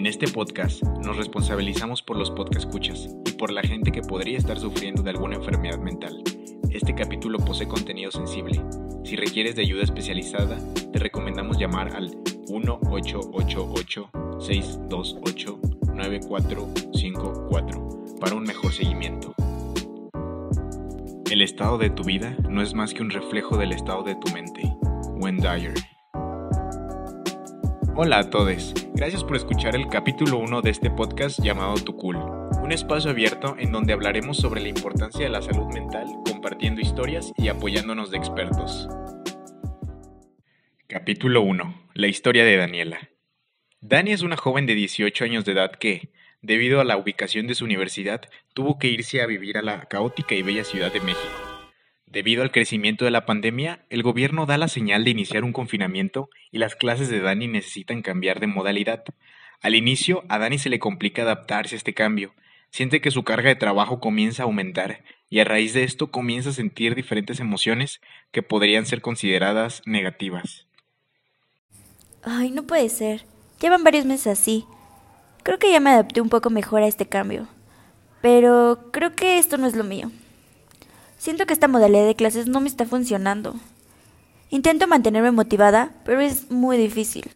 En este podcast nos responsabilizamos por los escuchas y por la gente que podría estar sufriendo de alguna enfermedad mental. Este capítulo posee contenido sensible. Si requieres de ayuda especializada, te recomendamos llamar al 1-888-628-9454 para un mejor seguimiento. El estado de tu vida no es más que un reflejo del estado de tu mente. Wendy Dyer. Hola a todos, gracias por escuchar el capítulo 1 de este podcast llamado Tu Cool, un espacio abierto en donde hablaremos sobre la importancia de la salud mental, compartiendo historias y apoyándonos de expertos. Capítulo 1. La historia de Daniela. Dani es una joven de 18 años de edad que, debido a la ubicación de su universidad, tuvo que irse a vivir a la caótica y bella Ciudad de México. Debido al crecimiento de la pandemia, el gobierno da la señal de iniciar un confinamiento y las clases de Dani necesitan cambiar de modalidad. Al inicio, a Dani se le complica adaptarse a este cambio. Siente que su carga de trabajo comienza a aumentar y a raíz de esto comienza a sentir diferentes emociones que podrían ser consideradas negativas. Ay, no puede ser. Llevan varios meses así. Creo que ya me adapté un poco mejor a este cambio. Pero creo que esto no es lo mío. Siento que esta modalidad de clases no me está funcionando. Intento mantenerme motivada, pero es muy difícil.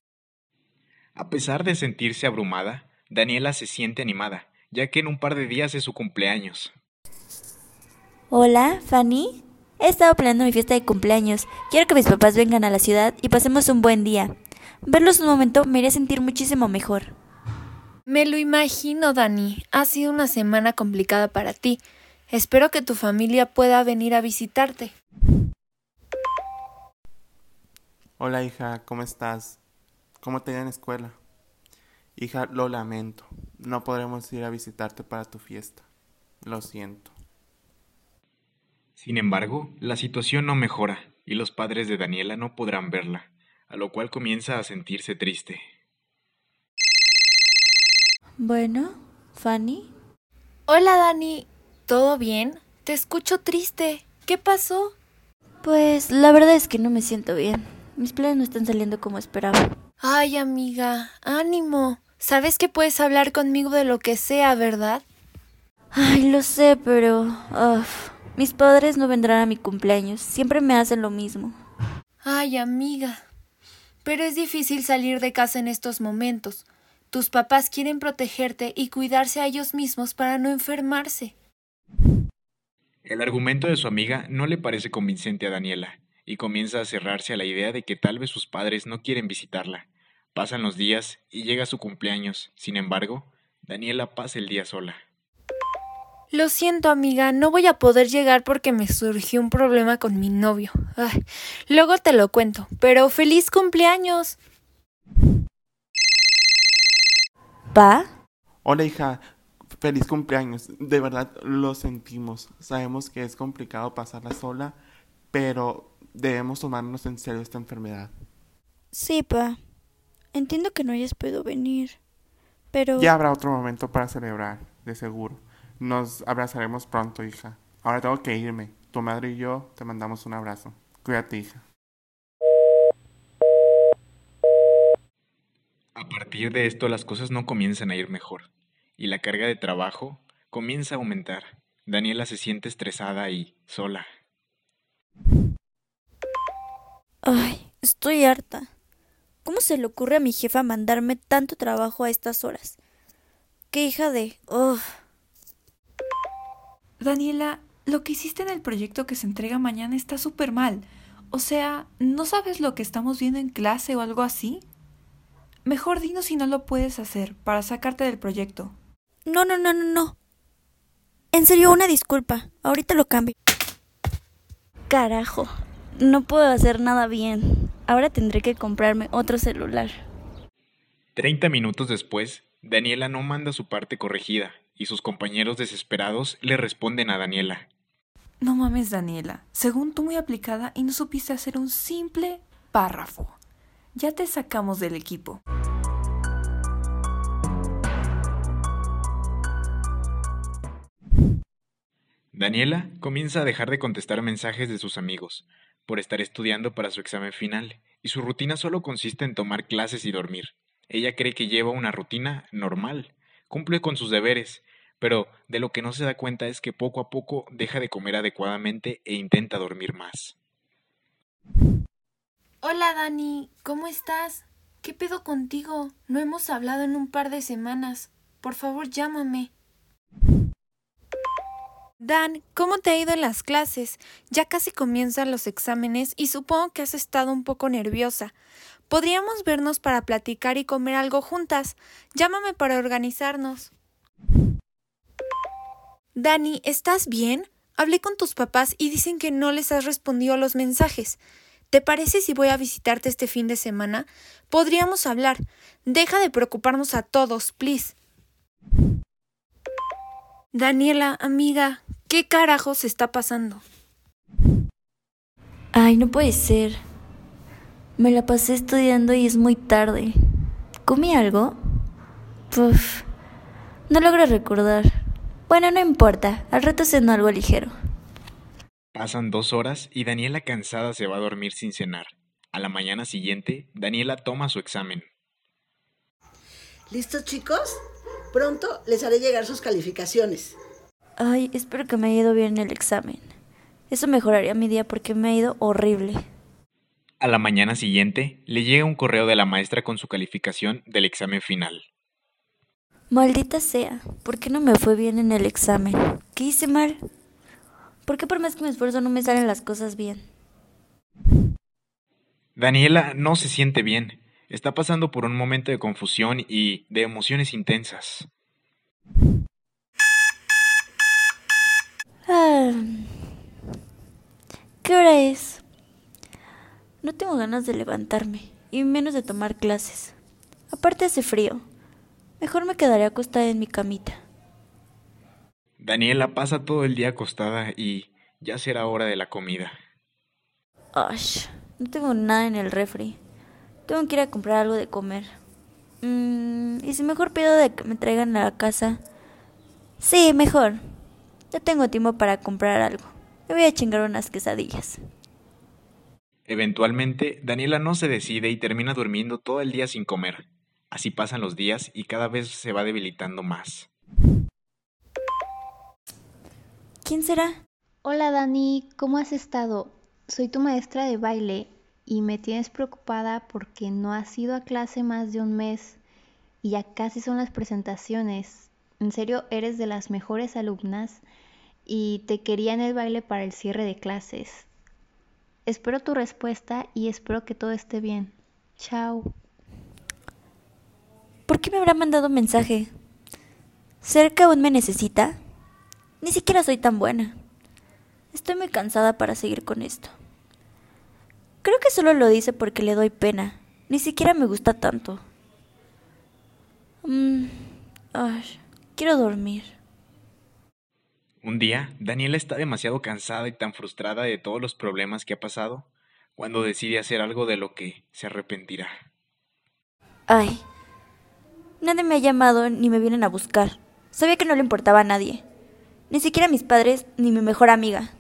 A pesar de sentirse abrumada, Daniela se siente animada, ya que en un par de días es su cumpleaños. Hola, Fanny. He estado planeando mi fiesta de cumpleaños. Quiero que mis papás vengan a la ciudad y pasemos un buen día. Verlos un momento me haría sentir muchísimo mejor. Me lo imagino, Dani. Ha sido una semana complicada para ti. Espero que tu familia pueda venir a visitarte. Hola hija, ¿cómo estás? ¿Cómo te va en la escuela? Hija, lo lamento. No podremos ir a visitarte para tu fiesta. Lo siento. Sin embargo, la situación no mejora y los padres de Daniela no podrán verla, a lo cual comienza a sentirse triste. Bueno, Fanny. Hola, Dani. ¿Todo bien? Te escucho triste. ¿Qué pasó? Pues la verdad es que no me siento bien. Mis planes no están saliendo como esperaba. Ay, amiga, ánimo. Sabes que puedes hablar conmigo de lo que sea, ¿verdad? Ay, lo sé, pero... uf, mis padres no vendrán a mi cumpleaños. Siempre me hacen lo mismo. Ay, amiga. Pero es difícil salir de casa en estos momentos. Tus papás quieren protegerte y cuidarse a ellos mismos para no enfermarse. El argumento de su amiga no le parece convincente a Daniela, y comienza a cerrarse a la idea de que tal vez sus padres no quieren visitarla. Pasan los días y llega su cumpleaños. Sin embargo, Daniela pasa el día sola. Lo siento, amiga, no voy a poder llegar porque me surgió un problema con mi novio. Ay, luego te lo cuento, pero feliz cumpleaños. ¿Pa? Hola hija, feliz cumpleaños. De verdad lo sentimos. Sabemos que es complicado pasarla sola, pero debemos tomarnos en serio esta enfermedad. Sí, pa. Entiendo que no hayas podido venir. Pero... Ya habrá otro momento para celebrar, de seguro. Nos abrazaremos pronto, hija. Ahora tengo que irme. Tu madre y yo te mandamos un abrazo. Cuídate, hija. A partir de esto las cosas no comienzan a ir mejor, y la carga de trabajo comienza a aumentar. Daniela se siente estresada y sola. Ay, estoy harta. ¿Cómo se le ocurre a mi jefa mandarme tanto trabajo a estas horas? ¿Qué hija de... Ugh. Daniela, lo que hiciste en el proyecto que se entrega mañana está súper mal. O sea, ¿no sabes lo que estamos viendo en clase o algo así? Mejor dinos si no lo puedes hacer para sacarte del proyecto. No, no, no, no, no. En serio, una disculpa. Ahorita lo cambio. Carajo. No puedo hacer nada bien. Ahora tendré que comprarme otro celular. Treinta minutos después, Daniela no manda su parte corregida, y sus compañeros desesperados le responden a Daniela. No mames, Daniela. Según tú muy aplicada y no supiste hacer un simple párrafo. Ya te sacamos del equipo. Daniela comienza a dejar de contestar mensajes de sus amigos, por estar estudiando para su examen final, y su rutina solo consiste en tomar clases y dormir. Ella cree que lleva una rutina normal, cumple con sus deberes, pero de lo que no se da cuenta es que poco a poco deja de comer adecuadamente e intenta dormir más. Hola Dani, ¿cómo estás? ¿Qué pedo contigo? No hemos hablado en un par de semanas. Por favor, llámame. Dan, ¿cómo te ha ido en las clases? Ya casi comienzan los exámenes y supongo que has estado un poco nerviosa. Podríamos vernos para platicar y comer algo juntas. Llámame para organizarnos. Dani, ¿estás bien? Hablé con tus papás y dicen que no les has respondido a los mensajes. ¿Te parece si voy a visitarte este fin de semana? Podríamos hablar. Deja de preocuparnos a todos, please. Daniela, amiga, ¿qué carajos está pasando? Ay, no puede ser. Me la pasé estudiando y es muy tarde. ¿Comí algo? Puf, no logro recordar. Bueno, no importa, al rato ceno algo ligero. Pasan dos horas y Daniela cansada se va a dormir sin cenar. A la mañana siguiente, Daniela toma su examen. ¿Listos chicos? Pronto les haré llegar sus calificaciones. Ay, espero que me haya ido bien el examen. Eso mejoraría mi día porque me ha ido horrible. A la mañana siguiente, le llega un correo de la maestra con su calificación del examen final. Maldita sea, ¿por qué no me fue bien en el examen? ¿Qué hice mal? ¿Por qué por más que me esfuerzo no me salen las cosas bien? Daniela no se siente bien. Está pasando por un momento de confusión y de emociones intensas. Ah, ¿Qué hora es? No tengo ganas de levantarme y menos de tomar clases. Aparte hace frío. Mejor me quedaré acostada en mi camita. Daniela pasa todo el día acostada y ya será hora de la comida. Ay, no tengo nada en el refri. Tengo que ir a comprar algo de comer. Mm, ¿Y si mejor pido de que me traigan a la casa? Sí, mejor. Ya tengo tiempo para comprar algo. Me voy a chingar unas quesadillas. Eventualmente, Daniela no se decide y termina durmiendo todo el día sin comer. Así pasan los días y cada vez se va debilitando más. ¿Quién será? Hola Dani, ¿cómo has estado? Soy tu maestra de baile y me tienes preocupada porque no has ido a clase más de un mes y ya casi son las presentaciones. En serio, eres de las mejores alumnas y te quería en el baile para el cierre de clases. Espero tu respuesta y espero que todo esté bien. Chao. ¿Por qué me habrá mandado mensaje? ¿Cerca aún me necesita? Ni siquiera soy tan buena. Estoy muy cansada para seguir con esto. Creo que solo lo dice porque le doy pena. Ni siquiera me gusta tanto. Mm, ay, quiero dormir. Un día, Daniela está demasiado cansada y tan frustrada de todos los problemas que ha pasado, cuando decide hacer algo de lo que se arrepentirá. Ay, nadie me ha llamado ni me vienen a buscar. Sabía que no le importaba a nadie. Ni siquiera a mis padres ni mi mejor amiga.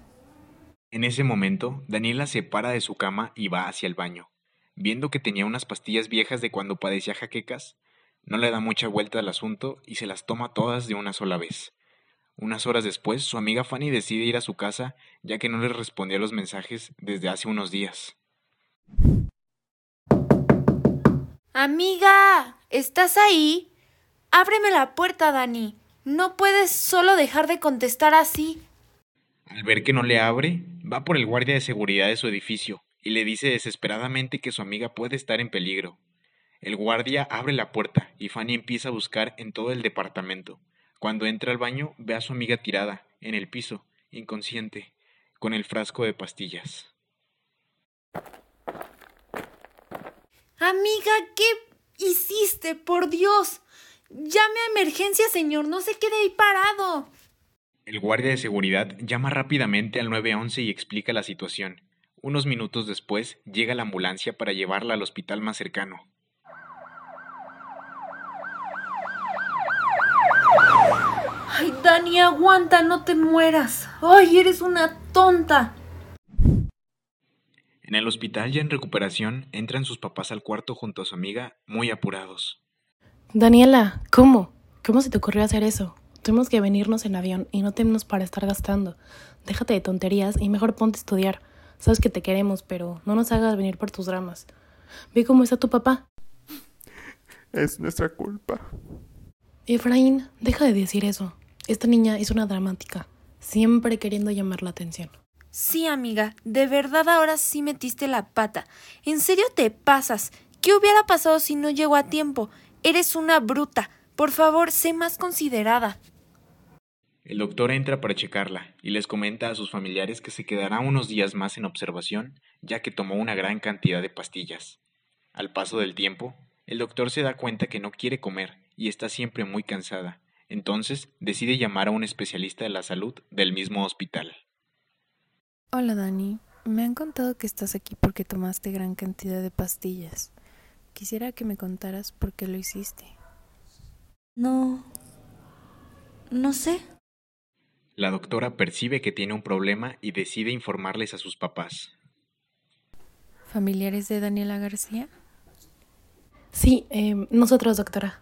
En ese momento, Daniela se para de su cama y va hacia el baño. Viendo que tenía unas pastillas viejas de cuando padecía jaquecas, no le da mucha vuelta al asunto y se las toma todas de una sola vez. Unas horas después, su amiga Fanny decide ir a su casa ya que no le respondía los mensajes desde hace unos días. Amiga, ¿estás ahí? Ábreme la puerta, Dani. No puedes solo dejar de contestar así. Al ver que no le abre, va por el guardia de seguridad de su edificio y le dice desesperadamente que su amiga puede estar en peligro. El guardia abre la puerta y Fanny empieza a buscar en todo el departamento. Cuando entra al baño, ve a su amiga tirada, en el piso, inconsciente, con el frasco de pastillas. Amiga, ¿qué hiciste? Por Dios. Llame a emergencia, señor. No se quede ahí parado. El guardia de seguridad llama rápidamente al 911 y explica la situación. Unos minutos después llega la ambulancia para llevarla al hospital más cercano. Ay, Dani, aguanta, no te mueras. Ay, eres una tonta. En el hospital ya en recuperación entran sus papás al cuarto junto a su amiga, muy apurados. Daniela, ¿cómo? ¿Cómo se te ocurrió hacer eso? Tuvimos que venirnos en avión y no tenemos para estar gastando. Déjate de tonterías y mejor ponte a estudiar. Sabes que te queremos, pero no nos hagas venir por tus dramas. Ve cómo está tu papá. Es nuestra culpa. Efraín, deja de decir eso. Esta niña es una dramática, siempre queriendo llamar la atención. Sí, amiga, de verdad ahora sí metiste la pata. ¿En serio te pasas? ¿Qué hubiera pasado si no llegó a tiempo? Eres una bruta. Por favor, sé más considerada. El doctor entra para checarla y les comenta a sus familiares que se quedará unos días más en observación, ya que tomó una gran cantidad de pastillas. Al paso del tiempo, el doctor se da cuenta que no quiere comer y está siempre muy cansada. Entonces decide llamar a un especialista de la salud del mismo hospital. Hola Dani, me han contado que estás aquí porque tomaste gran cantidad de pastillas. Quisiera que me contaras por qué lo hiciste. No... No sé. La doctora percibe que tiene un problema y decide informarles a sus papás. ¿Familiares de Daniela García? Sí, eh, nosotros, doctora.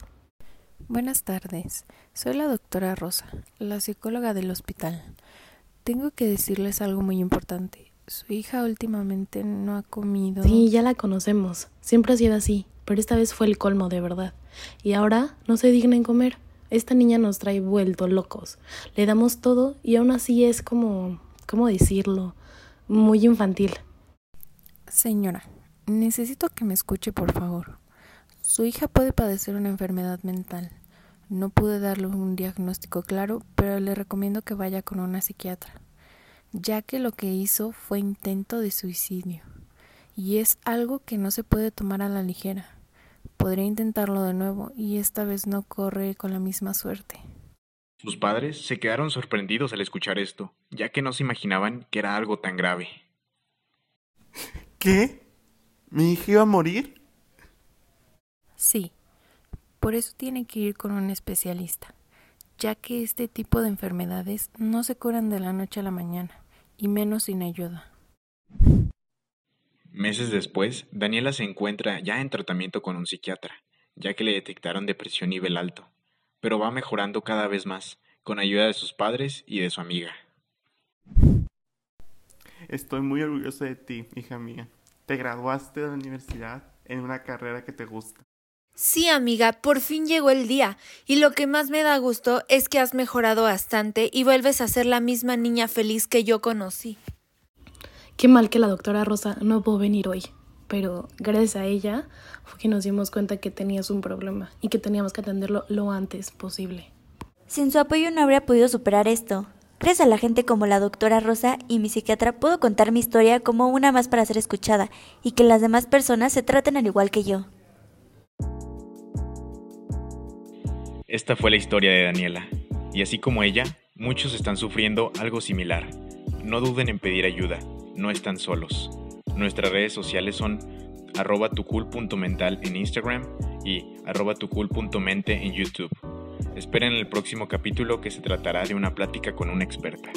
Buenas tardes. Soy la doctora Rosa, la psicóloga del hospital. Tengo que decirles algo muy importante. Su hija últimamente no ha comido. Sí, ya la conocemos. Siempre ha sido así, pero esta vez fue el colmo de verdad. Y ahora no se digna en comer. Esta niña nos trae vuelto locos. Le damos todo y aún así es como, ¿cómo decirlo? Muy infantil. Señora, necesito que me escuche, por favor. Su hija puede padecer una enfermedad mental. No pude darle un diagnóstico claro, pero le recomiendo que vaya con una psiquiatra, ya que lo que hizo fue intento de suicidio, y es algo que no se puede tomar a la ligera. Podría intentarlo de nuevo y esta vez no corre con la misma suerte. Sus padres se quedaron sorprendidos al escuchar esto, ya que no se imaginaban que era algo tan grave. ¿Qué? ¿Mi hija iba a morir? Sí, por eso tiene que ir con un especialista, ya que este tipo de enfermedades no se curan de la noche a la mañana, y menos sin ayuda. Meses después, Daniela se encuentra ya en tratamiento con un psiquiatra, ya que le detectaron depresión nivel alto, pero va mejorando cada vez más, con ayuda de sus padres y de su amiga. Estoy muy orgulloso de ti, hija mía. Te graduaste de la universidad en una carrera que te gusta. Sí, amiga, por fin llegó el día, y lo que más me da gusto es que has mejorado bastante y vuelves a ser la misma niña feliz que yo conocí. Qué mal que la doctora Rosa no pudo venir hoy, pero gracias a ella fue que nos dimos cuenta que tenías un problema y que teníamos que atenderlo lo antes posible. Sin su apoyo no habría podido superar esto. Gracias a la gente como la doctora Rosa y mi psiquiatra puedo contar mi historia como una más para ser escuchada y que las demás personas se traten al igual que yo. Esta fue la historia de Daniela, y así como ella, muchos están sufriendo algo similar. No duden en pedir ayuda, no están solos. Nuestras redes sociales son arroba tucool.mental en Instagram y arroba tucool.mente en YouTube. Esperen el próximo capítulo que se tratará de una plática con una experta.